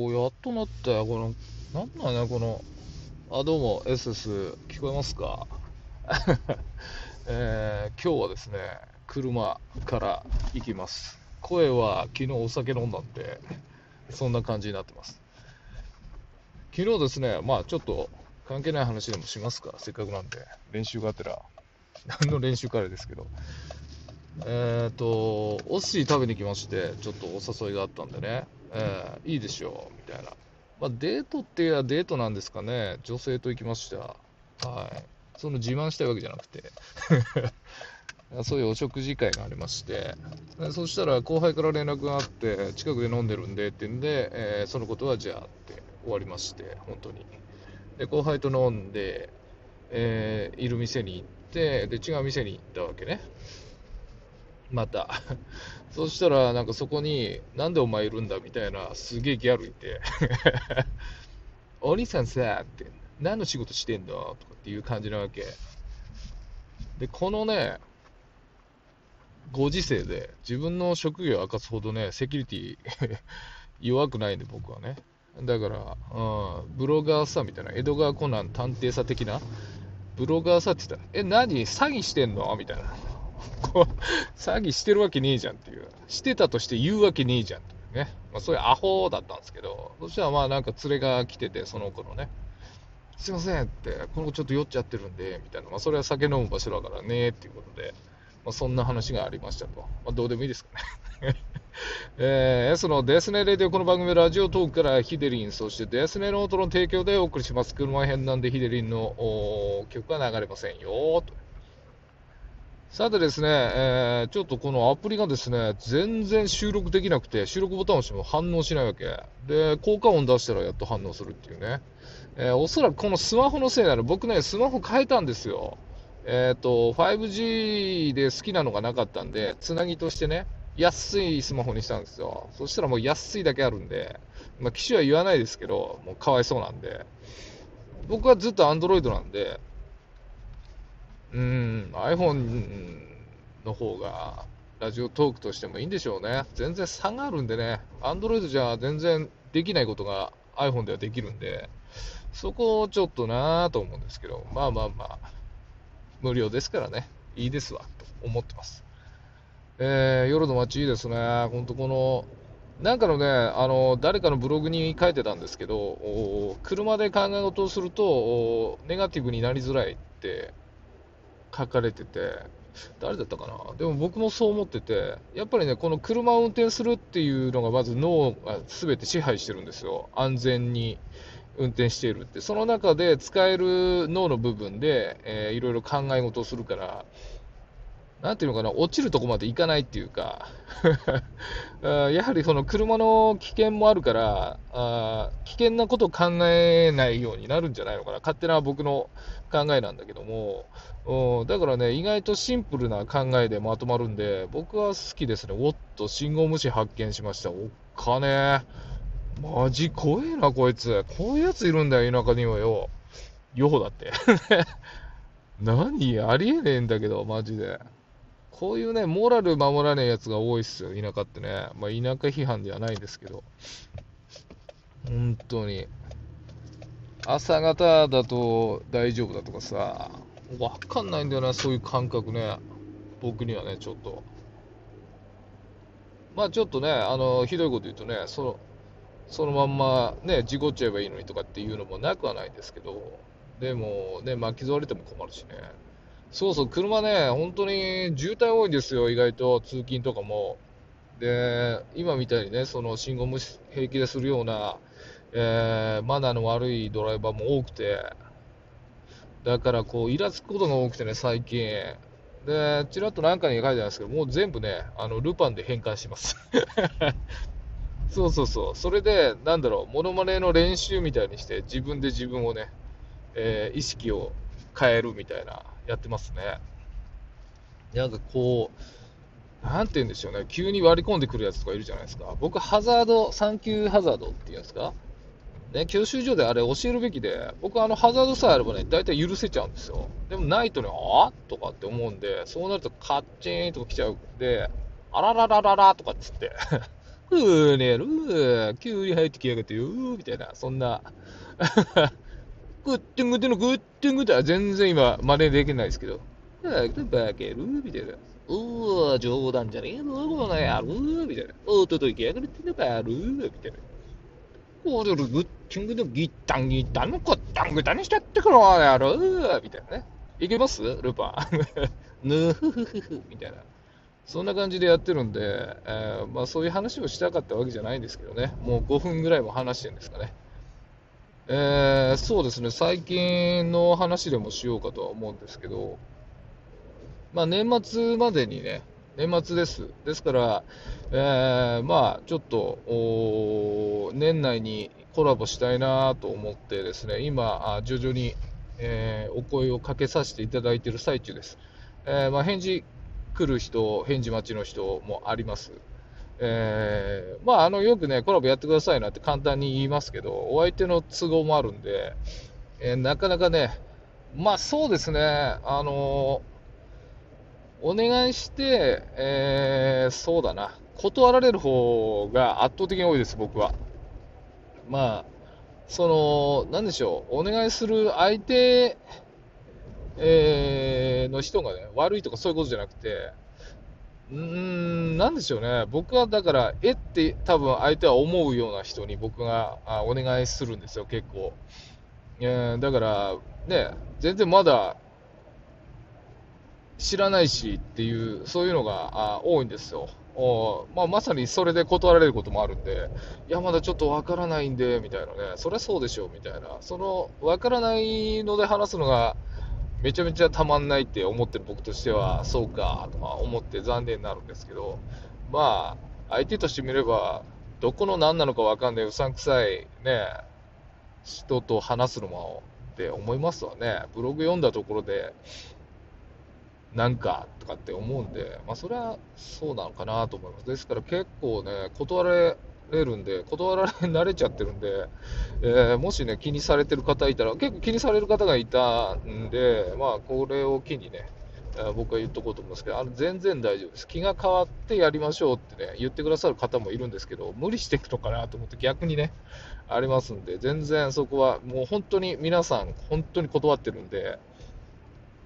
おやっとなったよ。この、なんなんだこの、あ、どうも、SS、聞こえますか？えー、今日はですね、車から行きます。声は昨日お酒飲んだんで、そんな感じになってます。昨日ですね、まあちょっと関係ない話でもしますか、せっかくなんで、練習があったら、何の練習からですけど、えっ、ー、と、お寿司食べに来まして、ちょっとお誘いがあったんでね、えー、いいでしょう、みたいな。まあ、デートってやデートなんですかね、女性と行きました。はい。その自慢したいわけじゃなくて そういうお食事会がありまして、そしたら後輩から連絡があって、近くで飲んでるんでって言うんで、えー、そのことはじゃあって終わりまして、本当に。で、後輩と飲んで、えー、いる店に行って、で、違う店に行ったわけね。また。そしたら、なんかそこに、なんでお前いるんだみたいな、すげえギャルいて、お兄さんさ、って、何の仕事してんだとかっていう感じなわけ。で、このね、ご時世で自分の職業を明かすほどね、セキュリティ 弱くないんで、僕はね。だから、うん、ブロガーさみたいな、江戸川コナン探偵さ的な、ブロガーさって言ったら、え、何詐欺してんのみたいな。こう、詐欺してるわけねえじゃんっていう。してたとして言うわけねえじゃんっていうね。まあ、そういうアホだったんですけど、そしたらまあなんか連れが来てて、その子のね。すいませんって、この子ちょっと酔っちゃってるんで、みたいな。まあそれは酒飲む場所だからね、っていうことで。まあ、そんな話がありましたと。まあ、どうでもいいですかね。えー、S のデスネレディオ、この番組ラジオトークからヒデリン、そしてデスネノートの提供でお送りします。車編なんでヒデリンの曲は流れませんよ、と。さてですね、えー、ちょっとこのアプリがですね、全然収録できなくて、収録ボタンを押しても反応しないわけ。で、効果音出したらやっと反応するっていうね。えー、おそらくこのスマホのせいなの。僕ね、スマホ変えたんですよ。えっ、ー、と、5G で好きなのがなかったんで、つなぎとしてね、安いスマホにしたんですよ。そしたらもう安いだけあるんで、まあ、機種は言わないですけど、もうかわいそうなんで。僕はずっと Android なんで、うん、iPhone の方が、ラジオトークとしてもいいんでしょうね。全然差があるんでね、Android じゃ全然できないことが iPhone ではできるんで、そこをちょっとなぁと思うんですけど、まあまあまあ、無料ですからね、いいですわ、と思ってます。えー、夜の街いいですね。ほんとこの、なんかのね、あの、誰かのブログに書いてたんですけど、車で考え事をすると、ネガティブになりづらいって書かれてて、誰だったかな？でも僕もそう思ってて、やっぱりね、この車を運転するっていうのがまず脳がすべて支配してるんですよ。安全に運転しているって。その中で使える脳の部分で、えー、いろいろ考え事をするから、なんていうのかな、落ちるとこまで行かないっていうか やはりその車の危険もあるからあ、危険なことを考えないようになるんじゃないのかな、勝手な僕の考えなんだけども、うん、だからね、意外とシンプルな考えでまとまるんで、僕は好きですね。おっと、信号無視発見しました。おっかねマジ怖えな、こいつ。こういうやついるんだよ、田舎にはよ。よほだって。何？ありえねえんだけど、マジで。こういうね、モラル守らねえやつが多いっすよ、田舎ってね。まあ、田舎批判ではないんですけど。本当に。朝方だと大丈夫だとかさ、わかんないんだよな、そういう感覚ね。僕にはね、ちょっと。まあちょっとね、あの、ひどいこと言うとね、その、そのまんまね、事故っちゃえばいいのにとかっていうのもなくはないですけど、でもね、巻き添われても困るしね。そうそう、車ね、本当に渋滞多いんですよ、意外と、通勤とかも。で、今みたいにね、その信号無視平気でするような、えー、マナーの悪いドライバーも多くて、だからこう、イラつくことが多くてね、最近。で、ちらっと何かに書いてあるんですけど、もう全部ね、あの、ルパンで変換します。そうそうそう。それで、なんだろう、モノマネの練習みたいにして、自分で自分をね、えー、意識を変えるみたいな、やってますね。なんかこう、なんて言うんでしょうね、急に割り込んでくるやつとかいるじゃないですか。僕、ハザード、3級ハザードっていうんですかね、教習所であれ教えるべきで、僕、あの、ハザードさえあればね、大体許せちゃうんですよ。でもないとね、あとかって思うんで、そうなるとカッチーンとか来ちゃうんで、あらららららとかっつって うーねる、急に入ってきやがってよ、みたいな、そんな、グッテングッテンのグッテングッテンは全然今、真似できないですけど、バケるみたいな。うわ、冗談じゃねえぞ、この野郎みたいな。おっとと行きやがってのバルみたいな。おるるグッテングッテンギッタンギッタンのコッタングタンにしてってくろ、野郎みたいなね。いけます？ルパン。ぬふふふふ、みたいな。そんな感じでやってるんで、えー、まあ、そういう話をしたかったわけじゃないんですけどね、もう5分ぐらいも話してるんですかね。えー、そうですね、最近の話でもしようかとは思うんですけど、まあ、年末までにね、年末です。ですから、えー、まあ、ちょっと、年内にコラボしたいなと思ってですね、今、徐々に、えー、お声をかけさせていただいている最中です。えー、まあ、返事来る人、返事待ちの人もあります。えー、まあ、あの、よくね、コラボやってくださいなって簡単に言いますけど、お相手の都合もあるんで、えー、なかなかね、まあそうですね、あのお願いして、えー、そうだな、断られる方が圧倒的に多いです、僕は。まあ、その、なんでしょう、お願いする相手えー、の人がね、悪いとかそういうことじゃなくて、うーん、なんでしょうね。僕はだから、えって多分相手は思うような人に僕があお願いするんですよ、結構。えー、だから、ね、全然まだ知らないしっていう、そういうのが多いんですよ。おまあ、まさにそれで断られることもあるんで、いや、まだちょっとわからないんで、みたいなね、そりゃそうでしょう、みたいな、そのわからないので話すのが、めちゃめちゃたまんないって思ってる僕としては、そうか、とか思って残念になるんですけど、まあ、相手としてみれば、どこの何なのかわかんないうさんくさいね、人と話すのもって思いますわね。ブログ読んだところで、なんかとかって思うんで、まあそれはそうなのかなと思います。ですから結構ね、断れれるんで、断られ慣れちゃってるんで、えー、もしね、気にされてる方いたら、結構気にされる方がいたんで、まあ、これを機にね、僕は言っとこうと思うんですけど、あの全然大丈夫です。気が変わってやりましょうってね、言ってくださる方もいるんですけど、無理していくのかなと思って逆にね、ありますんで、全然そこはもう本当に皆さん、本当に断ってるんで、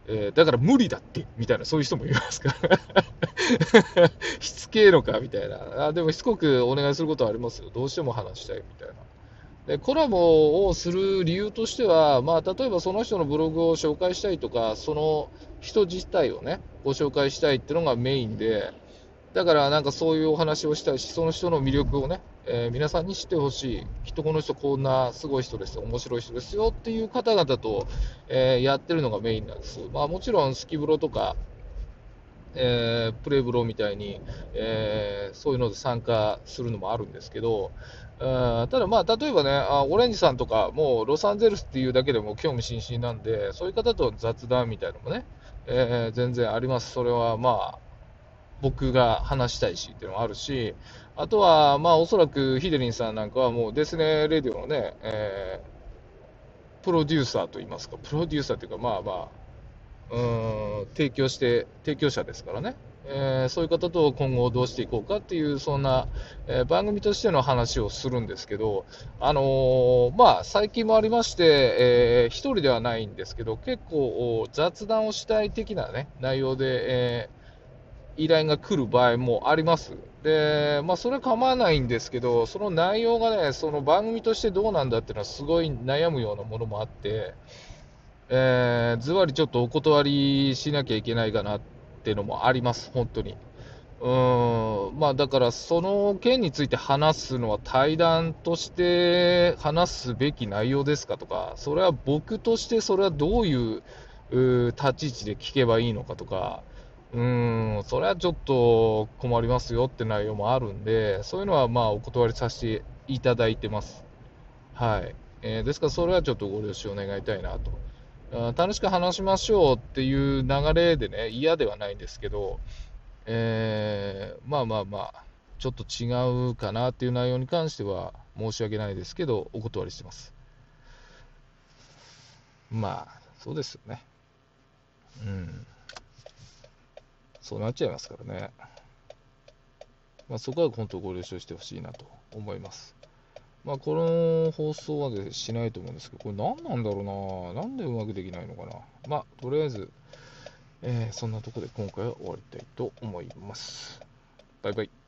えー、だから無理だって、みたいな、そういう人もいますから しつけえのか、みたいな。あでもしつこくお願いすることはありますよ。どうしても話したい、みたいな。で、コラボをする理由としては、まあ、例えばその人のブログを紹介したいとか、その人自体をね、ご紹介したいっていうのがメインで、だからなんかそういうお話をしたいし、その人の魅力をね、えー、皆さんに知ってほしい。きっとこの人こんなすごい人ですよ、面白い人ですよっていう方々と、えー、やってるのがメインなんです。まあもちろんスキブロとか、えー、プレブロみたいに、えそういうので参加するのもあるんですけど、ただまあ、例えばねあ、オレンジさんとか、もうロサンゼルスっていうだけでも興味津々なんで、そういう方と雑談みたいなのもね、え全然あります。それはまあ、僕が話したいしっていうのもあるし、あとは、まあ、おそらくヒデリンさんなんかはもうデスネレディオのね、えー、プロデューサーといいますか、プロデューサーというか、まあまあ、うん、提供して、提供者ですからね。えー、そういう方と今後どうしていこうかっていう、そんな、えー、番組としての話をするんですけど、あのー、まあ、最近もありまして、えー、一人ではないんですけど、結構雑談をしたい的なね、内容で、えー依頼が来る場合もあります。で、まあ、それは構わないんですけど、その内容がね、その番組としてどうなんだっていうのはすごい悩むようなものもあって、えー、ずばりちょっとお断りしなきゃいけないかなっていうのもあります、本当に。うーん、まあだからその件について話すのは対談として話すべき内容ですかとか、それは僕としてそれはどういう立ち位置で聞けばいいのかとか、うーん、それはちょっと困りますよって内容もあるんで、そういうのはまあお断りさせていただいてます。はい。えー、ですからそれはちょっとご了承願いたいなと。楽しく話しましょうっていう流れでね、嫌ではないんですけど、えー、まあまあまあ、ちょっと違うかなっていう内容に関しては申し訳ないですけど、お断りしてます。まあ、そうですよね。うん。そうなっちゃいますからね。まあ、そこは本当ご了承してほしいなと思います。まあ、この放送はでしないと思うんですけど、これ何なんだろうな、なんでうまくできないのかな。まあ、とりあえず、えー、そんなとこで今回は終わりたいと思います。バイバイ。